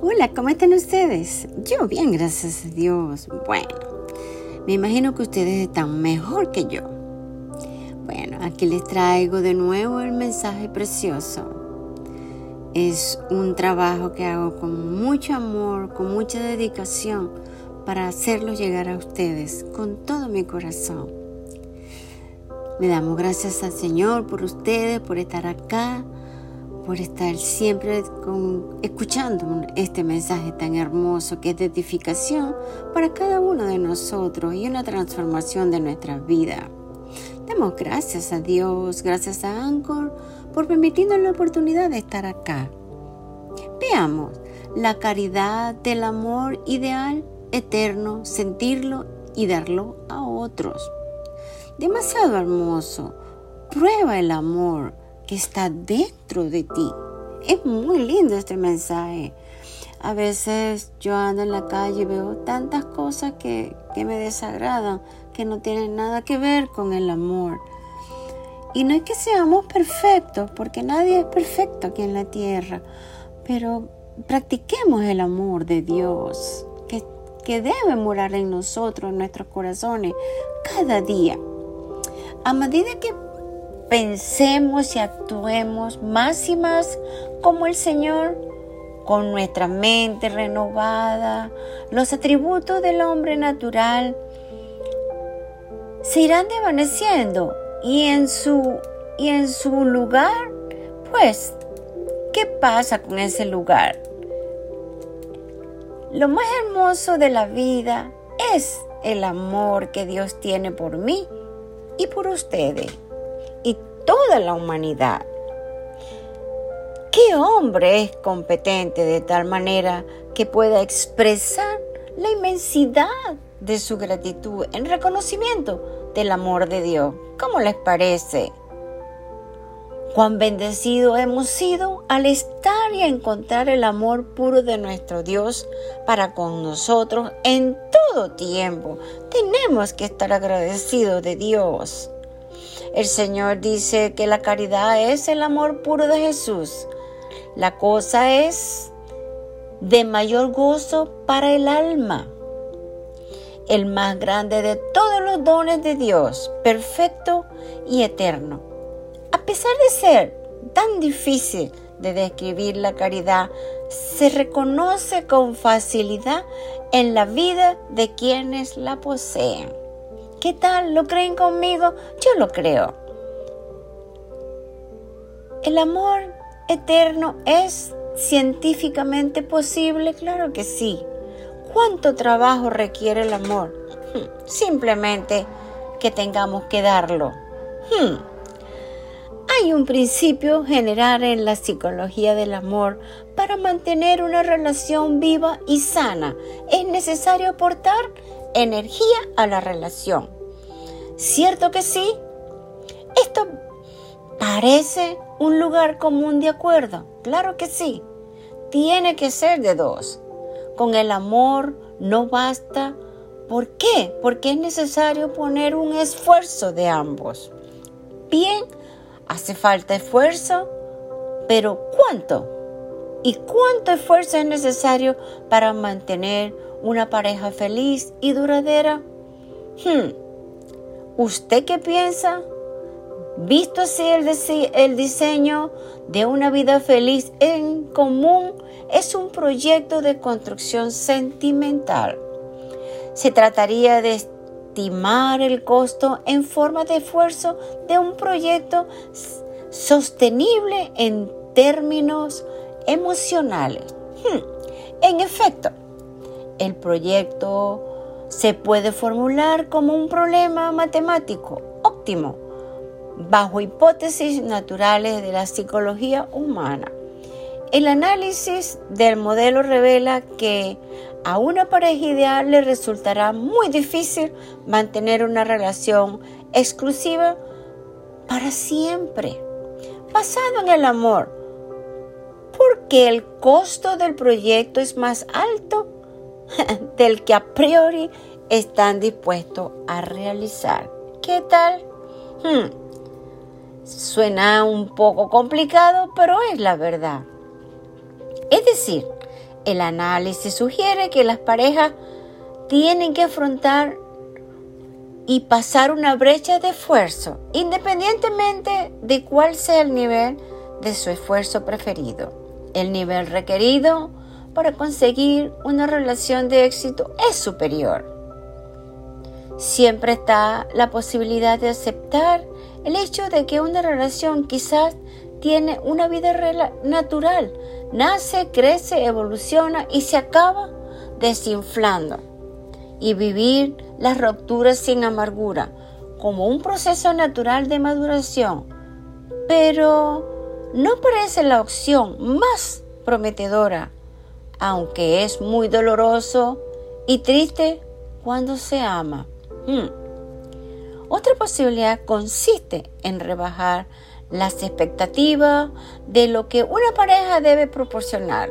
Hola, ¿cómo están ustedes? Yo bien, gracias a Dios. Bueno, me imagino que ustedes están mejor que yo. Bueno, aquí les traigo de nuevo el mensaje precioso. Es un trabajo que hago con mucho amor, con mucha dedicación para hacerlo llegar a ustedes con todo mi corazón. Le damos gracias al Señor por ustedes, por estar acá, por estar siempre escuchando este mensaje tan hermoso que es de edificación para cada uno de nosotros y una transformación de nuestra vida. Damos gracias a Dios, gracias a Anchor por permitirnos la oportunidad de estar acá. Veamos la caridad del amor ideal, eterno, sentirlo y darlo a otros. Demasiado hermoso. Prueba el amor que está dentro de ti. Es muy lindo este mensaje. A veces yo ando en la calle y veo tantas cosas que, que me desagradan, que no tienen nada que ver con el amor. Y no es que seamos perfectos, porque nadie es perfecto aquí en la tierra, pero practiquemos el amor de Dios, que, que debe morar en nosotros, en nuestros corazones, cada día. A medida que pensemos y actuemos más y más como el Señor, con nuestra mente renovada, los atributos del hombre natural se irán desvaneciendo y en su y en su lugar, pues, ¿qué pasa con ese lugar? Lo más hermoso de la vida es el amor que Dios tiene por mí y por ustedes la humanidad. ¿Qué hombre es competente de tal manera que pueda expresar la inmensidad de su gratitud en reconocimiento del amor de Dios? ¿Cómo les parece? Cuán bendecidos hemos sido al estar y encontrar el amor puro de nuestro Dios para con nosotros en todo tiempo. Tenemos que estar agradecidos de Dios. El Señor dice que la caridad es el amor puro de Jesús. La cosa es de mayor gozo para el alma. El más grande de todos los dones de Dios, perfecto y eterno. A pesar de ser tan difícil de describir la caridad, se reconoce con facilidad en la vida de quienes la poseen. ¿Qué tal? ¿Lo creen conmigo? Yo lo creo. ¿El amor eterno es científicamente posible? Claro que sí. ¿Cuánto trabajo requiere el amor? Hmm, simplemente que tengamos que darlo. Hmm. Hay un principio general en la psicología del amor. Para mantener una relación viva y sana es necesario aportar energía a la relación. ¿Cierto que sí? Esto parece un lugar común de acuerdo. Claro que sí. Tiene que ser de dos. Con el amor no basta. ¿Por qué? Porque es necesario poner un esfuerzo de ambos. Bien, hace falta esfuerzo, pero ¿cuánto? ¿Y cuánto esfuerzo es necesario para mantener una pareja feliz y duradera? Hmm. ¿Usted qué piensa? Visto así el, el, diseño de una vida feliz en común, es un proyecto de construcción sentimental. Se trataría de estimar el costo en forma de esfuerzo de un proyecto sostenible en términos emocionales. Hmm. En efecto, el proyecto se puede formular como un problema matemático óptimo bajo hipótesis naturales de la psicología humana. El análisis del modelo revela que a una pareja ideal le resultará muy difícil mantener una relación exclusiva para siempre, basado en el amor, porque el costo del proyecto es más alto del que a priori están dispuestos a realizar. ¿Qué tal? Hmm. Suena un poco complicado, pero es la verdad. Es decir, El análisis sugiere que las parejas tienen que afrontar y pasar una brecha de esfuerzo, independientemente de cuál sea el nivel de su esfuerzo preferido. El nivel requerido para conseguir una relación de éxito es superior. Siempre está la posibilidad de aceptar el hecho de que una relación quizás tiene una vida natural, nace, crece, evoluciona y se acaba desinflando. Y vivir las rupturas sin amargura como un proceso natural de maduración. Pero no parece la opción más prometedora, aunque es muy doloroso y triste cuando se ama. Hmm. Otra posibilidad consiste en rebajar las expectativas de lo que una pareja debe proporcionar.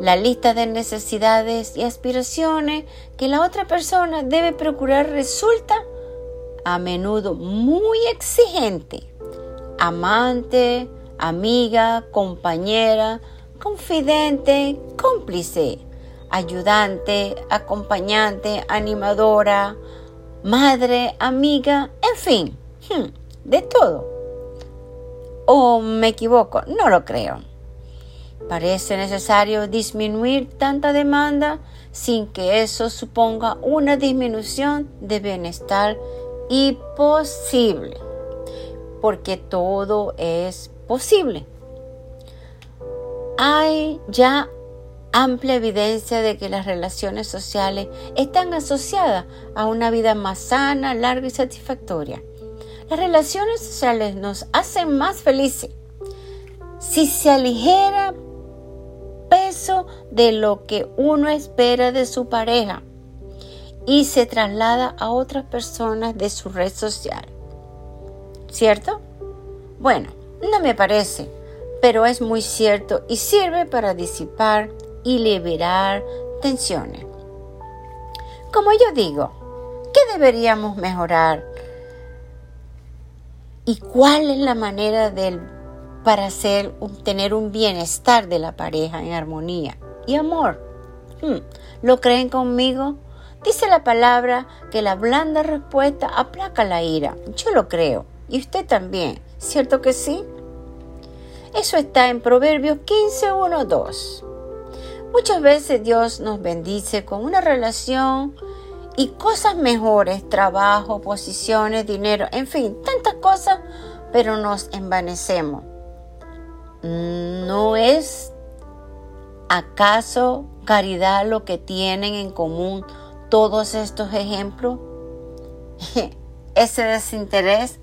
La lista de necesidades y aspiraciones que la otra persona debe procurar resulta a menudo muy exigente. Amante, amiga, compañera, confidente, cómplice, ayudante, acompañante, animadora, madre, amiga, en fin, hmm, de todo. ¿O me equivoco? No lo creo. Parece necesario disminuir tanta demanda sin que eso suponga una disminución de bienestar y posible, porque todo es posible. Hay ya amplia evidencia de que las relaciones sociales están asociadas a una vida más sana, larga y satisfactoria. Las relaciones sociales nos hacen más felices. Si se aligera peso de lo que uno espera de su pareja y se traslada a otras personas de su red social. ¿Cierto? Bueno, no me parece, pero es muy cierto y sirve para disipar y liberar tensiones. Como yo digo, ¿qué deberíamos mejorar? ¿Y cuál es la manera del, para tener un bienestar de la pareja en armonía y amor? Hmm, ¿Lo creen conmigo? Dice la palabra que la blanda respuesta aplaca la ira. Yo lo creo. Y usted también. ¿Cierto que sí? Eso está en Proverbios 15, 1, 2. Muchas veces Dios nos bendice con una relación y cosas mejores, trabajo, posiciones, dinero, en fin, tantas cosas, pero nos envanecemos. ¿No es acaso caridad lo que tienen en común todos estos ejemplos? Ese desinterés,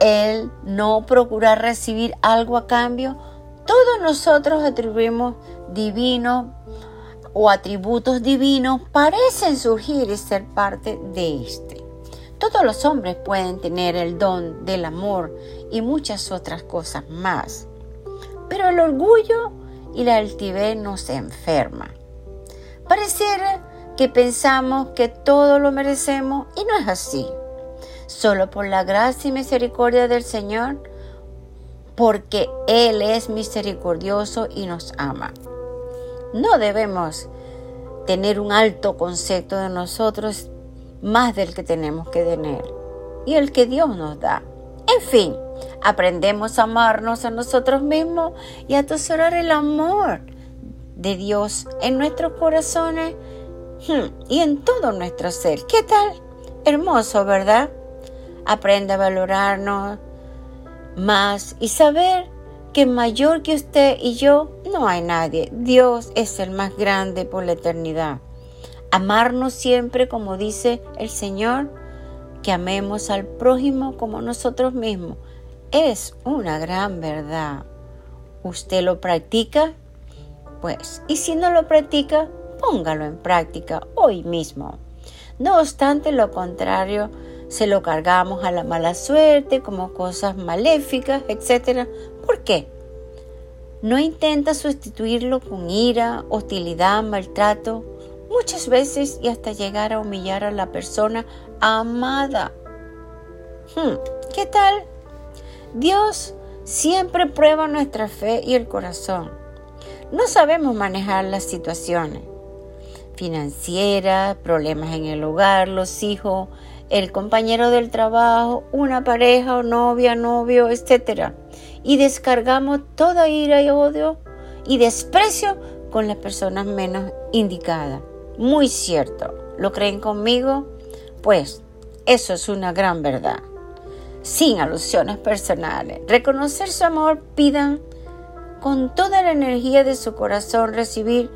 el no procurar recibir algo a cambio, todos nosotros atribuimos divino o atributos divinos parecen surgir y ser parte de este. Todos los hombres pueden tener el don del amor y muchas otras cosas más. Pero el orgullo y la altivez nos enferma. Pareciera que pensamos que todo lo merecemos y no es así. Solo por la gracia y misericordia del Señor porque Él es misericordioso y nos ama. No debemos tener un alto concepto de nosotros más del que tenemos que tener y el que Dios nos da. En fin, aprendemos a amarnos a nosotros mismos y a atesorar el amor de Dios en nuestros corazones hmm, y en todo nuestro ser. ¿Qué tal? Hermoso, ¿verdad? Aprende a valorarnos, más y saber que mayor que usted y yo no hay nadie. Dios es el más grande por la eternidad. Amarnos siempre como dice el Señor, que amemos al prójimo como nosotros mismos, es una gran verdad. ¿Usted lo practica? Pues, y si no lo practica, póngalo en práctica hoy mismo. No obstante, lo contrario se lo cargamos a la mala suerte como cosas maléficas, etc. ¿Por qué? No intenta sustituirlo con ira, hostilidad, maltrato, muchas veces y hasta llegar a humillar a la persona amada. Hmm, ¿Qué tal? Dios siempre prueba nuestra fe y el corazón. no sabemos manejar las situaciones financieras, problemas en el hogar, los hijos, el compañero del trabajo, una pareja o novia, novio, etc. Y descargamos toda ira y odio y desprecio con las personas menos indicadas. Muy cierto. ¿Lo creen conmigo? Pues eso es una gran verdad. Sin alusiones personales. Reconocer su amor, pidan con toda la energía de su corazón recibir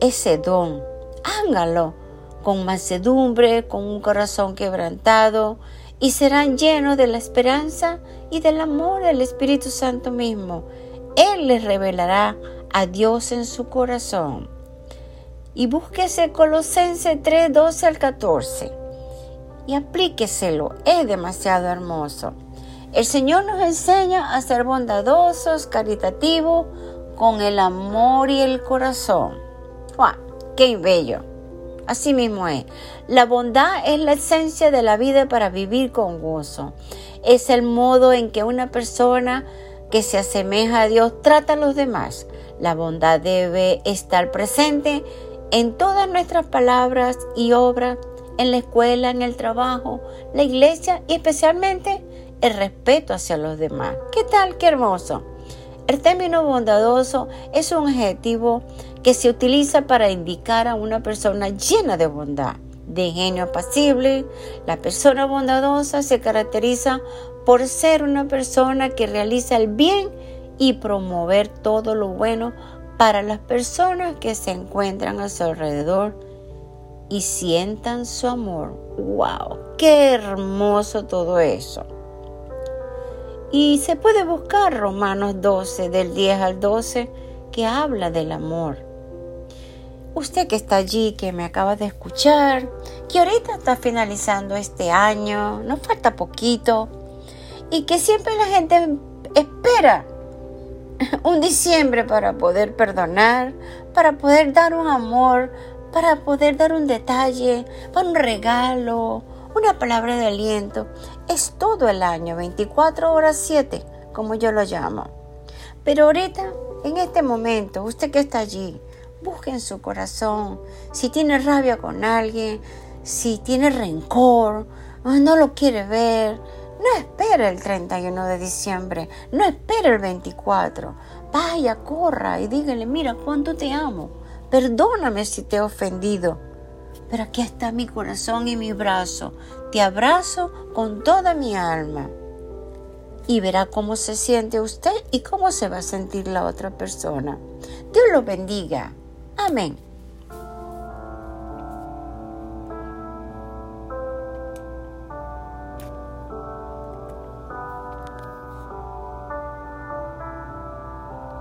ese don. Hágalo con mansedumbre, con un corazón quebrantado, y serán llenos de la esperanza y del amor del Espíritu Santo mismo. Él les revelará a Dios en su corazón. Y búsquese Colosense 3, 12 al 14 y aplíqueselo, es demasiado hermoso. El Señor nos enseña a ser bondadosos, caritativos, con el amor y el corazón. ¡Wow! ¡Qué bello! Así mismo es. La bondad es la esencia de la vida para vivir con gozo. Es el modo en que una persona que se asemeja a Dios trata a los demás. La bondad debe estar presente en todas nuestras palabras y obras, en la escuela, en el trabajo, la iglesia y especialmente el respeto hacia los demás. ¿Qué tal? ¡Qué hermoso! El término bondadoso es un adjetivo que se utiliza para indicar a una persona llena de bondad, de genio apacible. La persona bondadosa se caracteriza por ser una persona que realiza el bien y promover todo lo bueno para las personas que se encuentran a su alrededor y sientan su amor. ¡Wow! ¡Qué hermoso todo eso! Y se puede buscar Romanos 12, del 10 al 12, que habla del amor. Usted que está allí, que me acaba de escuchar, que ahorita está finalizando este año, nos falta poquito, y que siempre la gente espera un diciembre para poder perdonar, para poder dar un amor, para poder dar un detalle, para un regalo, una palabra de aliento. Es todo el año, 24 horas 7, como yo lo llamo. Pero ahorita, en este momento, usted que está allí, busque en su corazón si tiene rabia con alguien, si tiene rencor, no lo quiere ver. No espere el 31 de diciembre, no espere el 24. Vaya, corra y dígale, mira cuánto te amo. Perdóname si te he ofendido pero aquí está mi corazón y mi brazo. Te abrazo con toda mi alma. Y verá cómo se siente usted y cómo se va a sentir la otra persona. Dios lo bendiga. Amén.